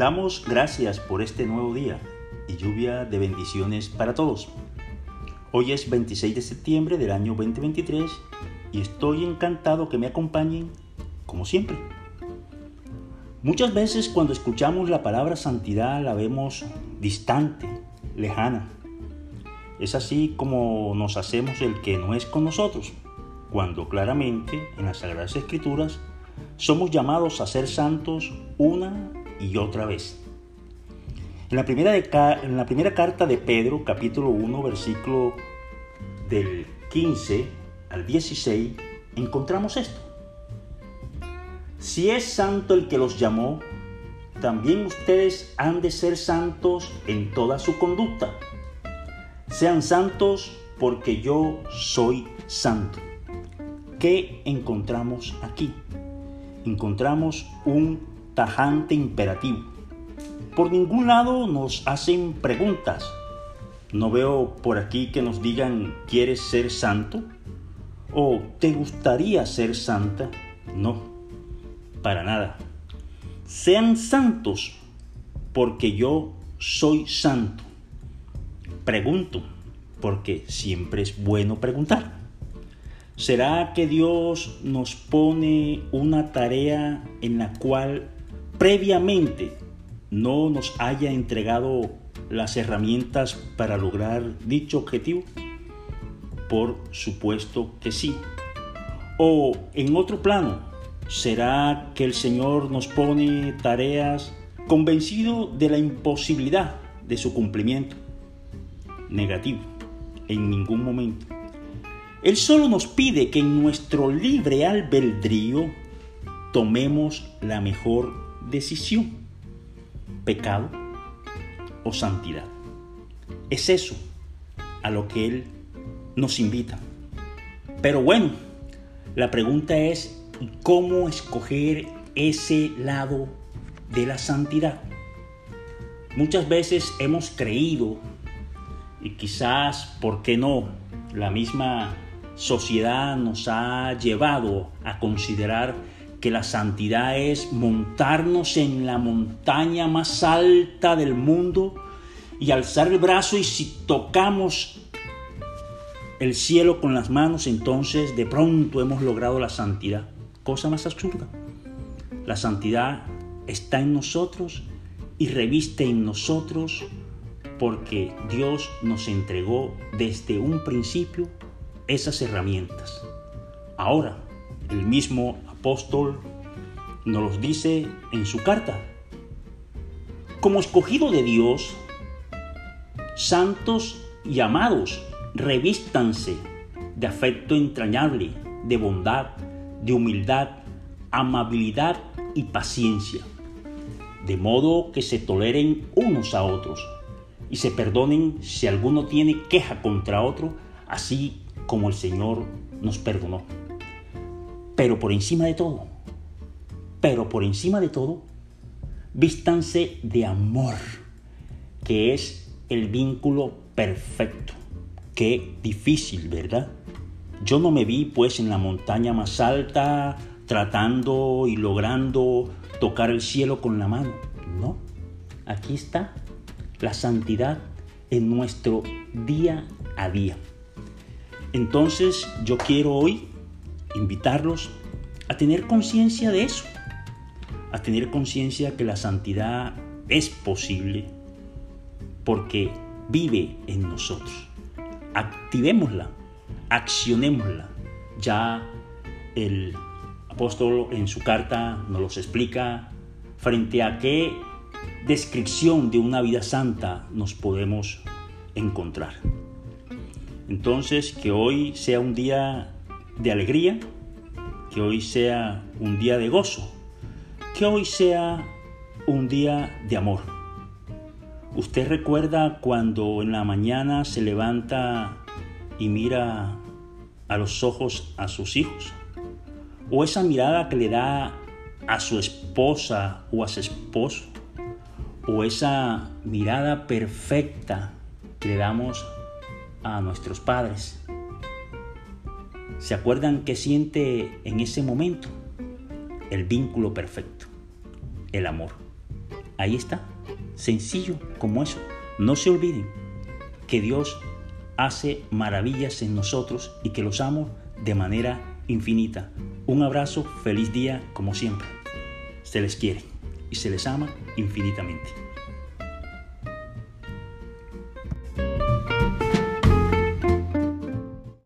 Damos gracias por este nuevo día y lluvia de bendiciones para todos. Hoy es 26 de septiembre del año 2023 y estoy encantado que me acompañen como siempre. Muchas veces cuando escuchamos la palabra santidad la vemos distante, lejana. Es así como nos hacemos el que no es con nosotros, cuando claramente en las Sagradas Escrituras somos llamados a ser santos una y otra vez. En la primera, en la primera carta de Pedro, capítulo 1, versículo del 15 al 16, encontramos esto. Si es santo el que los llamó, también ustedes han de ser santos en toda su conducta. Sean santos porque yo soy santo. ¿Qué encontramos aquí? Encontramos un tajante imperativo. Por ningún lado nos hacen preguntas. No veo por aquí que nos digan, ¿quieres ser santo? ¿O te gustaría ser santa? No, para nada. Sean santos porque yo soy santo. Pregunto, porque siempre es bueno preguntar. ¿Será que Dios nos pone una tarea en la cual previamente no nos haya entregado las herramientas para lograr dicho objetivo? Por supuesto que sí. O en otro plano, ¿será que el Señor nos pone tareas convencido de la imposibilidad de su cumplimiento? Negativo, en ningún momento. Él solo nos pide que en nuestro libre albedrío tomemos la mejor decisión, pecado o santidad. Es eso a lo que Él nos invita. Pero bueno, la pregunta es, ¿cómo escoger ese lado de la santidad? Muchas veces hemos creído, y quizás, ¿por qué no? La misma sociedad nos ha llevado a considerar que la santidad es montarnos en la montaña más alta del mundo y alzar el brazo y si tocamos el cielo con las manos, entonces de pronto hemos logrado la santidad. Cosa más absurda. La santidad está en nosotros y reviste en nosotros porque Dios nos entregó desde un principio esas herramientas. Ahora, el mismo apóstol nos los dice en su carta. Como escogido de Dios, santos y amados, revístanse de afecto entrañable, de bondad, de humildad, amabilidad y paciencia, de modo que se toleren unos a otros y se perdonen si alguno tiene queja contra otro, así como el Señor nos perdonó. Pero por encima de todo, pero por encima de todo, vístanse de amor, que es el vínculo perfecto. Qué difícil, ¿verdad? Yo no me vi pues en la montaña más alta tratando y logrando tocar el cielo con la mano. No, aquí está la santidad en nuestro día a día. Entonces yo quiero hoy invitarlos a tener conciencia de eso, a tener conciencia que la santidad es posible porque vive en nosotros. Activémosla, accionémosla. Ya el apóstol en su carta nos los explica frente a qué descripción de una vida santa nos podemos encontrar. Entonces, que hoy sea un día de alegría, que hoy sea un día de gozo, que hoy sea un día de amor. ¿Usted recuerda cuando en la mañana se levanta y mira a los ojos a sus hijos? ¿O esa mirada que le da a su esposa o a su esposo? ¿O esa mirada perfecta que le damos a nuestros padres? ¿Se acuerdan qué siente en ese momento? El vínculo perfecto, el amor. Ahí está, sencillo como eso. No se olviden que Dios hace maravillas en nosotros y que los amo de manera infinita. Un abrazo, feliz día como siempre. Se les quiere y se les ama infinitamente.